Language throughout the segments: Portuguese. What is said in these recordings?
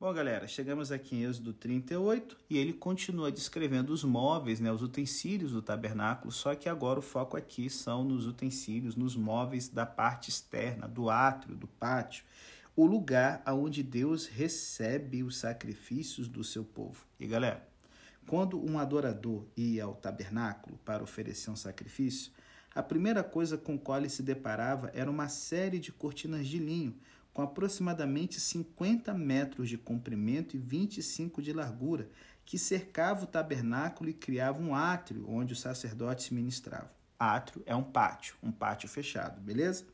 Bom, galera, chegamos aqui em Êxodo 38 e ele continua descrevendo os móveis, né, os utensílios do tabernáculo, só que agora o foco aqui são nos utensílios, nos móveis da parte externa, do átrio, do pátio, o lugar aonde Deus recebe os sacrifícios do seu povo. E galera, quando um adorador ia ao tabernáculo para oferecer um sacrifício, a primeira coisa com qual ele se deparava era uma série de cortinas de linho, com aproximadamente 50 metros de comprimento e 25 de largura, que cercava o tabernáculo e criava um átrio onde os sacerdotes ministravam. Átrio é um pátio, um pátio fechado, beleza?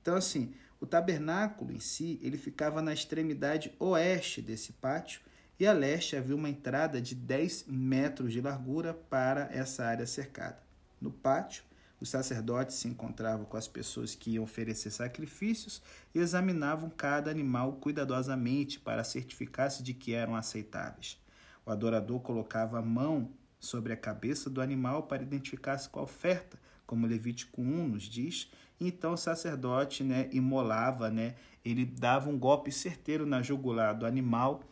Então, assim, o tabernáculo em si, ele ficava na extremidade oeste desse pátio e a leste havia uma entrada de 10 metros de largura para essa área cercada. No pátio, os sacerdotes se encontravam com as pessoas que iam oferecer sacrifícios e examinavam cada animal cuidadosamente para certificar-se de que eram aceitáveis. O adorador colocava a mão sobre a cabeça do animal para identificar-se com a oferta, como Levítico 1 nos diz. Então o sacerdote né, imolava, né, ele dava um golpe certeiro na jugular do animal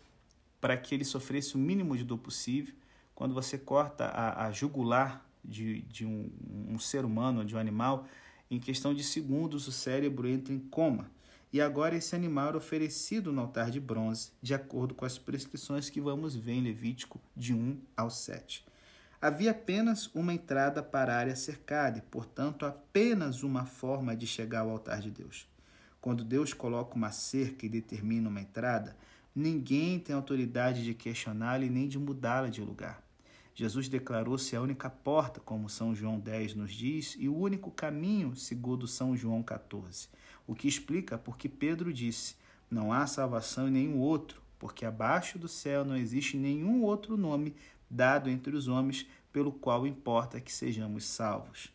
para que ele sofresse o mínimo de dor possível. Quando você corta a, a jugular de, de um, um ser humano, de um animal, em questão de segundos o cérebro entra em coma. E agora esse animal era oferecido no altar de bronze, de acordo com as prescrições que vamos ver em Levítico de 1 ao 7. Havia apenas uma entrada para a área cercada e, portanto, apenas uma forma de chegar ao altar de Deus. Quando Deus coloca uma cerca e determina uma entrada, ninguém tem autoridade de questioná-la e nem de mudá-la de lugar. Jesus declarou-se a única porta, como São João 10 nos diz, e o único caminho, segundo São João 14. O que explica porque Pedro disse: Não há salvação em nenhum outro, porque abaixo do céu não existe nenhum outro nome dado entre os homens pelo qual importa que sejamos salvos.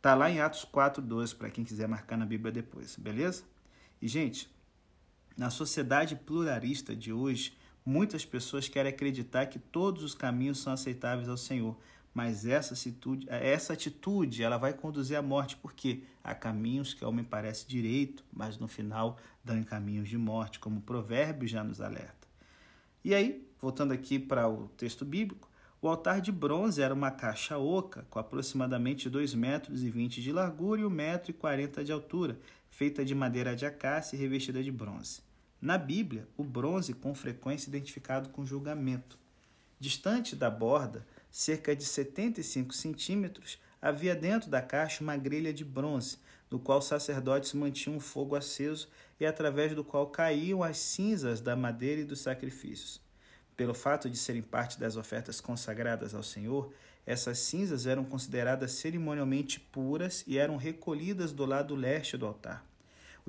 Tá lá em Atos 4:12 para quem quiser marcar na Bíblia depois, beleza? E gente, na sociedade pluralista de hoje, Muitas pessoas querem acreditar que todos os caminhos são aceitáveis ao Senhor, mas essa atitude, essa atitude ela vai conduzir à morte, porque há caminhos que ao homem parece direito, mas no final dão em caminhos de morte, como o provérbio já nos alerta. E aí, voltando aqui para o texto bíblico, o altar de bronze era uma caixa oca, com aproximadamente 2 metros e 20 de largura e 1 metro 40 de altura, feita de madeira de acácia e revestida de bronze. Na Bíblia, o bronze com frequência é identificado com julgamento. Distante da borda, cerca de 75 centímetros, havia dentro da caixa uma grelha de bronze, no qual os sacerdotes mantinham um fogo aceso e através do qual caíam as cinzas da madeira e dos sacrifícios. Pelo fato de serem parte das ofertas consagradas ao Senhor, essas cinzas eram consideradas cerimonialmente puras e eram recolhidas do lado leste do altar.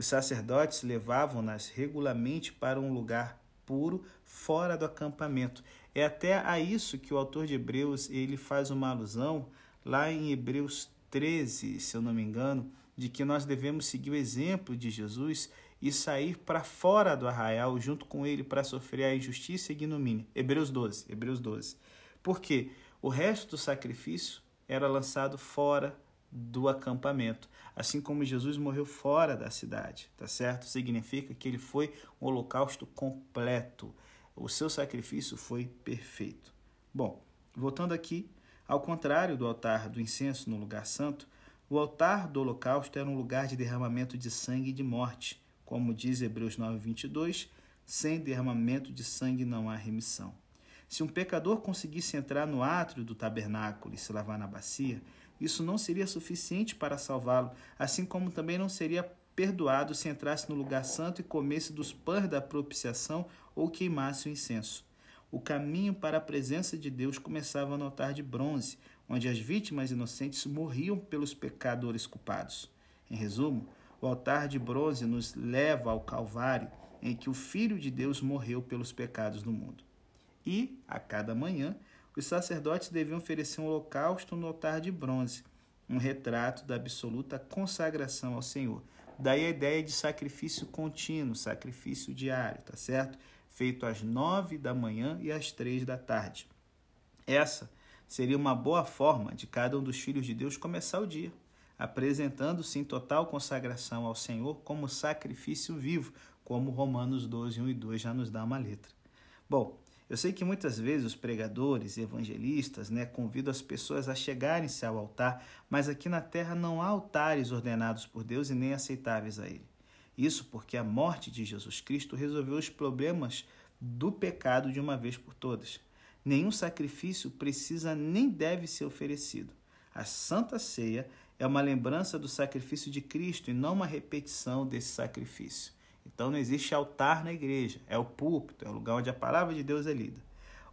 Os sacerdotes levavam-nas regularmente para um lugar puro fora do acampamento. É até a isso que o autor de Hebreus ele faz uma alusão lá em Hebreus 13, se eu não me engano, de que nós devemos seguir o exemplo de Jesus e sair para fora do arraial junto com ele para sofrer a injustiça e ignomínia. Hebreus 12, Hebreus 12. Porque o resto do sacrifício era lançado fora do acampamento. Assim como Jesus morreu fora da cidade, tá certo? Significa que ele foi um holocausto completo. O seu sacrifício foi perfeito. Bom, voltando aqui, ao contrário do altar do incenso no lugar santo, o altar do holocausto era um lugar de derramamento de sangue e de morte. Como diz Hebreus 9:22, sem derramamento de sangue não há remissão. Se um pecador conseguisse entrar no átrio do tabernáculo e se lavar na bacia, isso não seria suficiente para salvá-lo, assim como também não seria perdoado se entrasse no lugar santo e comesse dos pães da propiciação ou queimasse o incenso. O caminho para a presença de Deus começava no altar de bronze, onde as vítimas inocentes morriam pelos pecadores culpados. Em resumo, o altar de bronze nos leva ao Calvário, em que o Filho de Deus morreu pelos pecados do mundo. E, a cada manhã, os sacerdotes deviam oferecer um holocausto no altar de bronze, um retrato da absoluta consagração ao Senhor. Daí a ideia de sacrifício contínuo, sacrifício diário, tá certo? Feito às nove da manhã e às três da tarde. Essa seria uma boa forma de cada um dos filhos de Deus começar o dia, apresentando-se em total consagração ao Senhor como sacrifício vivo, como Romanos 12, 1 e 2 já nos dá uma letra. Bom, eu sei que muitas vezes os pregadores evangelistas né, convidam as pessoas a chegarem-se ao altar, mas aqui na terra não há altares ordenados por Deus e nem aceitáveis a Ele. Isso porque a morte de Jesus Cristo resolveu os problemas do pecado de uma vez por todas. Nenhum sacrifício precisa nem deve ser oferecido. A Santa Ceia é uma lembrança do sacrifício de Cristo e não uma repetição desse sacrifício. Então não existe altar na igreja, é o púlpito, é o lugar onde a palavra de Deus é lida.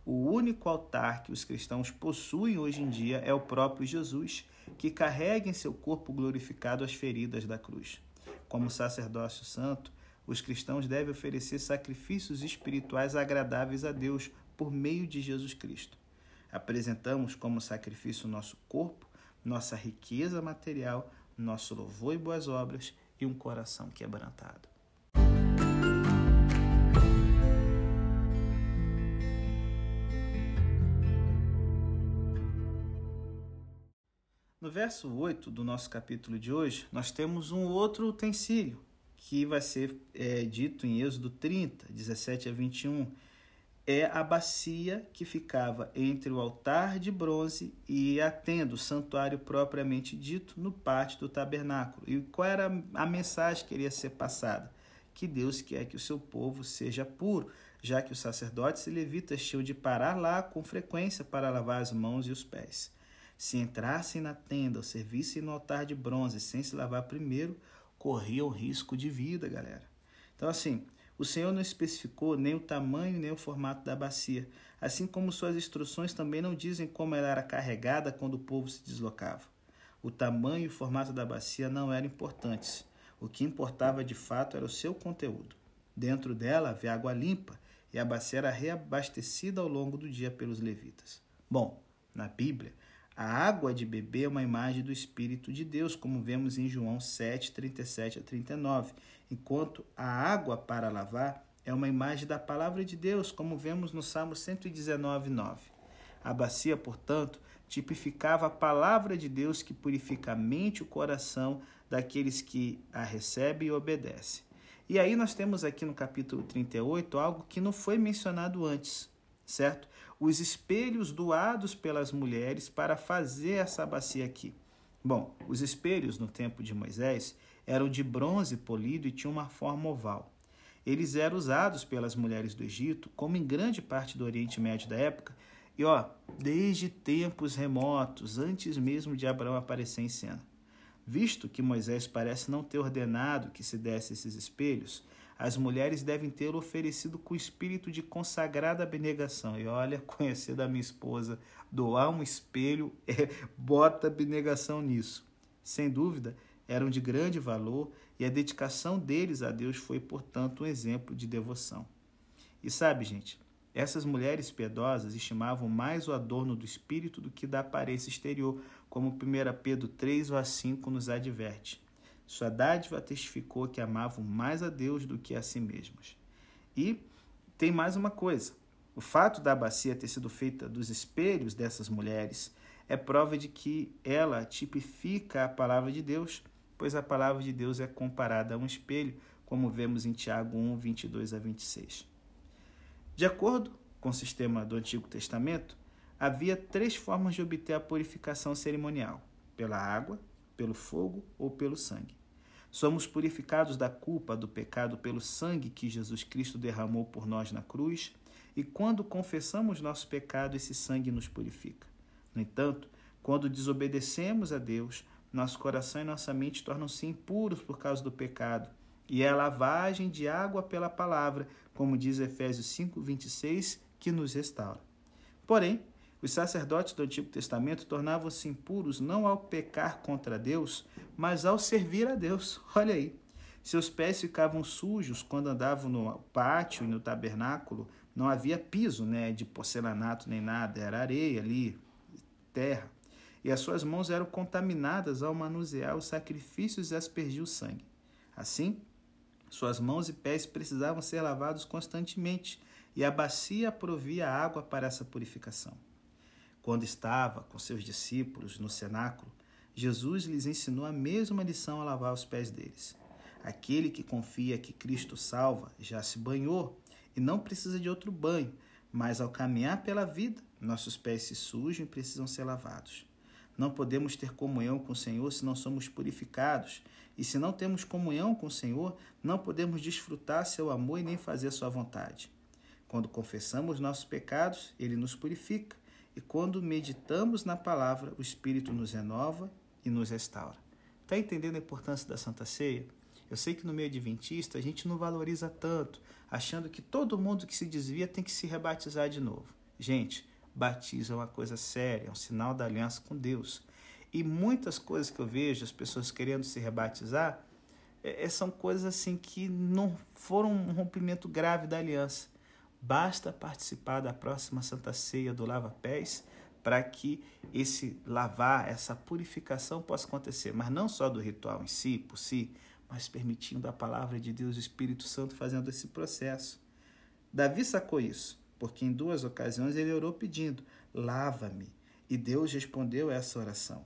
O único altar que os cristãos possuem hoje em dia é o próprio Jesus, que carrega em seu corpo glorificado as feridas da cruz. Como sacerdócio santo, os cristãos devem oferecer sacrifícios espirituais agradáveis a Deus por meio de Jesus Cristo. Apresentamos como sacrifício nosso corpo, nossa riqueza material, nosso louvor e boas obras e um coração quebrantado. No verso 8 do nosso capítulo de hoje, nós temos um outro utensílio que vai ser é, dito em Êxodo 30, 17 a 21 é a bacia que ficava entre o altar de bronze e a tenda, o santuário propriamente dito, no pátio do tabernáculo. E qual era a mensagem que iria ser passada? Que Deus quer que o seu povo seja puro, já que os sacerdotes e levitas tinham de parar lá com frequência para lavar as mãos e os pés. Se entrassem na tenda ou servissem no altar de bronze sem se lavar primeiro, corriam risco de vida, galera. Então, assim, o Senhor não especificou nem o tamanho nem o formato da bacia, assim como suas instruções também não dizem como ela era carregada quando o povo se deslocava. O tamanho e o formato da bacia não eram importantes. O que importava de fato era o seu conteúdo. Dentro dela havia água limpa e a bacia era reabastecida ao longo do dia pelos levitas. Bom, na Bíblia, a água de beber é uma imagem do Espírito de Deus, como vemos em João 7, 37 a 39, enquanto a água para lavar é uma imagem da palavra de Deus, como vemos no Salmo 119, 9. A bacia, portanto, tipificava a palavra de Deus que purifica a mente e o coração daqueles que a recebem e obedecem. E aí nós temos aqui no capítulo 38 algo que não foi mencionado antes, certo? Os espelhos doados pelas mulheres para fazer essa bacia aqui. Bom, os espelhos no tempo de Moisés eram de bronze polido e tinham uma forma oval. Eles eram usados pelas mulheres do Egito, como em grande parte do Oriente Médio da época, e ó, desde tempos remotos, antes mesmo de Abraão aparecer em cena. Visto que Moisés parece não ter ordenado que se desse esses espelhos, as mulheres devem ter oferecido com espírito de consagrada abnegação. E olha, conhecer da minha esposa, doar um espelho, é, bota abnegação nisso. Sem dúvida, eram de grande valor e a dedicação deles a Deus foi, portanto, um exemplo de devoção. E sabe, gente, essas mulheres piedosas estimavam mais o adorno do espírito do que da aparência exterior, como 1 Pedro 3, 5 nos adverte. Sua dádiva testificou que amavam mais a Deus do que a si mesmas. E tem mais uma coisa: o fato da bacia ter sido feita dos espelhos dessas mulheres é prova de que ela tipifica a palavra de Deus, pois a palavra de Deus é comparada a um espelho, como vemos em Tiago 1, 22 a 26. De acordo com o sistema do Antigo Testamento, havia três formas de obter a purificação cerimonial: pela água, pelo fogo ou pelo sangue. Somos purificados da culpa do pecado pelo sangue que Jesus Cristo derramou por nós na cruz, e quando confessamos nosso pecado, esse sangue nos purifica. No entanto, quando desobedecemos a Deus, nosso coração e nossa mente tornam-se impuros por causa do pecado, e é a lavagem de água pela palavra, como diz Efésios 5:26, que nos restaura. Porém, os sacerdotes do Antigo Testamento tornavam-se impuros não ao pecar contra Deus, mas ao servir a Deus. Olha aí. Seus pés ficavam sujos quando andavam no pátio e no tabernáculo. Não havia piso né, de porcelanato nem nada, era areia ali, terra. E as suas mãos eram contaminadas ao manusear os sacrifícios e aspergir o sangue. Assim, suas mãos e pés precisavam ser lavados constantemente, e a bacia provia água para essa purificação. Quando estava com seus discípulos no cenáculo, Jesus lhes ensinou a mesma lição a lavar os pés deles. Aquele que confia que Cristo salva já se banhou e não precisa de outro banho, mas ao caminhar pela vida, nossos pés se sujam e precisam ser lavados. Não podemos ter comunhão com o Senhor se não somos purificados, e se não temos comunhão com o Senhor, não podemos desfrutar seu amor e nem fazer sua vontade. Quando confessamos nossos pecados, ele nos purifica, e quando meditamos na palavra, o Espírito nos renova e nos restaura. Está entendendo a importância da Santa Ceia? Eu sei que no meio adventista a gente não valoriza tanto, achando que todo mundo que se desvia tem que se rebatizar de novo. Gente, batismo é uma coisa séria, é um sinal da aliança com Deus. E muitas coisas que eu vejo, as pessoas querendo se rebatizar, é, é, são coisas assim que não foram um rompimento grave da aliança. Basta participar da próxima Santa Ceia do Lava Pés para que esse lavar, essa purificação possa acontecer, mas não só do ritual em si, por si, mas permitindo a palavra de Deus, o Espírito Santo fazendo esse processo. Davi sacou isso, porque em duas ocasiões ele orou pedindo: lava-me. E Deus respondeu essa oração.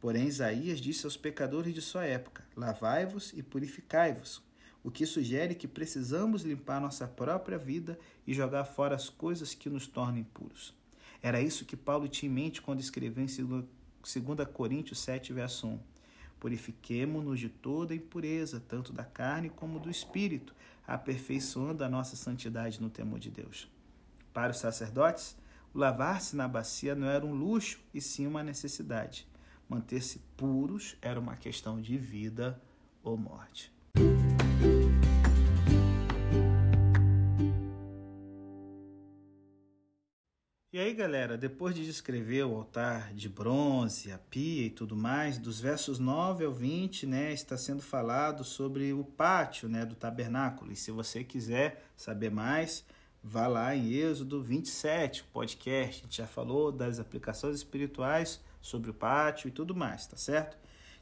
Porém, Isaías disse aos pecadores de sua época: lavai-vos e purificai-vos, o que sugere que precisamos limpar nossa própria vida e jogar fora as coisas que nos tornam impuros. Era isso que Paulo tinha em mente quando escreveu em 2 Coríntios 7, verso 1. Purifiquemo-nos de toda impureza, tanto da carne como do espírito, aperfeiçoando a nossa santidade no temor de Deus. Para os sacerdotes, o lavar-se na bacia não era um luxo, e sim uma necessidade. Manter-se puros era uma questão de vida ou morte. Aí, galera, depois de descrever o altar de bronze, a pia e tudo mais, dos versos 9 ao 20, né, está sendo falado sobre o pátio, né, do tabernáculo. E se você quiser saber mais, vá lá em Êxodo 27, podcast. A gente já falou das aplicações espirituais sobre o pátio e tudo mais, tá certo?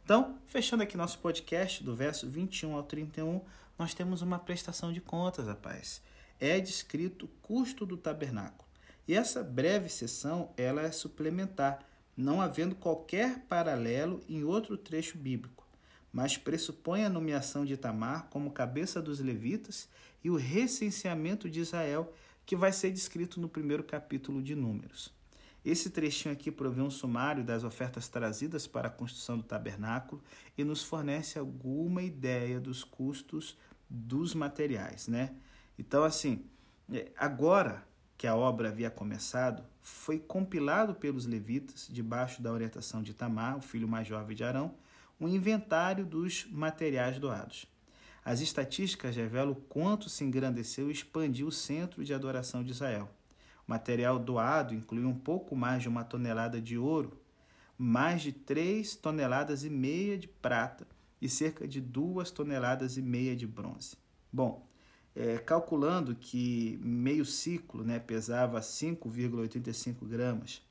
Então, fechando aqui nosso podcast, do verso 21 ao 31, nós temos uma prestação de contas, rapaz. É descrito o custo do tabernáculo. E essa breve sessão ela é suplementar, não havendo qualquer paralelo em outro trecho bíblico, mas pressupõe a nomeação de Tamar como cabeça dos levitas e o recenseamento de Israel, que vai ser descrito no primeiro capítulo de Números. Esse trechinho aqui provê um sumário das ofertas trazidas para a construção do tabernáculo e nos fornece alguma ideia dos custos dos materiais, né? Então, assim, é, agora que a obra havia começado, foi compilado pelos levitas, debaixo da orientação de Tamar, o filho mais jovem de Arão, um inventário dos materiais doados. As estatísticas revelam quanto se engrandeceu e expandiu o centro de adoração de Israel. O material doado inclui um pouco mais de uma tonelada de ouro, mais de 3 toneladas e meia de prata e cerca de 2 toneladas e meia de bronze. Bom, é, calculando que meio ciclo né, pesava 5,85 gramas,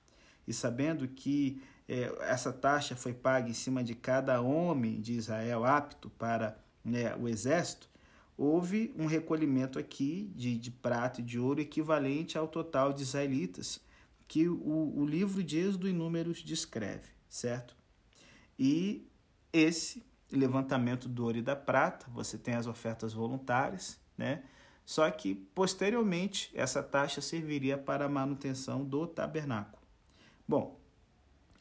e sabendo que é, essa taxa foi paga em cima de cada homem de Israel apto para né, o exército, houve um recolhimento aqui de, de prata e de ouro equivalente ao total de israelitas que o, o livro de Êxodo e Números descreve, certo? E esse levantamento do ouro e da prata, você tem as ofertas voluntárias, né? Só que posteriormente essa taxa serviria para a manutenção do tabernáculo. Bom,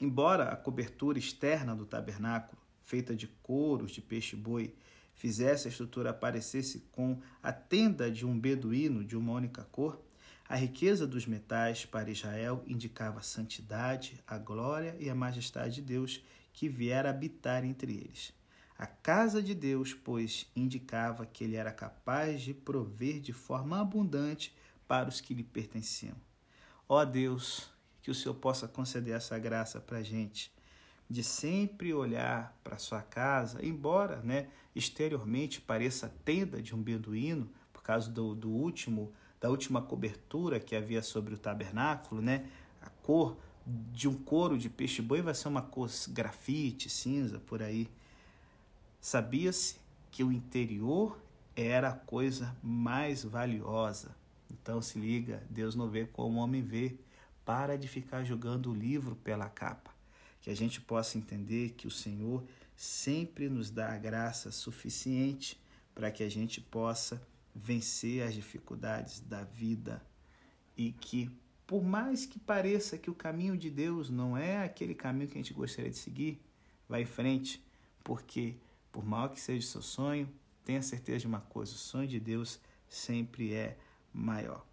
embora a cobertura externa do tabernáculo, feita de couros de peixe-boi, fizesse a estrutura parecesse com a tenda de um beduíno de uma única cor, a riqueza dos metais para Israel indicava a santidade, a glória e a majestade de Deus que viera habitar entre eles. A casa de Deus, pois, indicava que ele era capaz de prover de forma abundante para os que lhe pertenciam. Ó Deus, que o Senhor possa conceder essa graça para a gente, de sempre olhar para sua casa, embora né, exteriormente pareça a tenda de um beduíno, por causa do, do último da última cobertura que havia sobre o tabernáculo, né? A cor de um couro de peixe-boi vai ser uma cor grafite, cinza, por aí. Sabia-se que o interior era a coisa mais valiosa. Então se liga, Deus não vê como o homem vê. Para de ficar jogando o livro pela capa. Que a gente possa entender que o Senhor sempre nos dá a graça suficiente para que a gente possa vencer as dificuldades da vida e que, por mais que pareça que o caminho de Deus não é aquele caminho que a gente gostaria de seguir, vá em frente, porque, por mal que seja o seu sonho, tenha certeza de uma coisa: o sonho de Deus sempre é maior.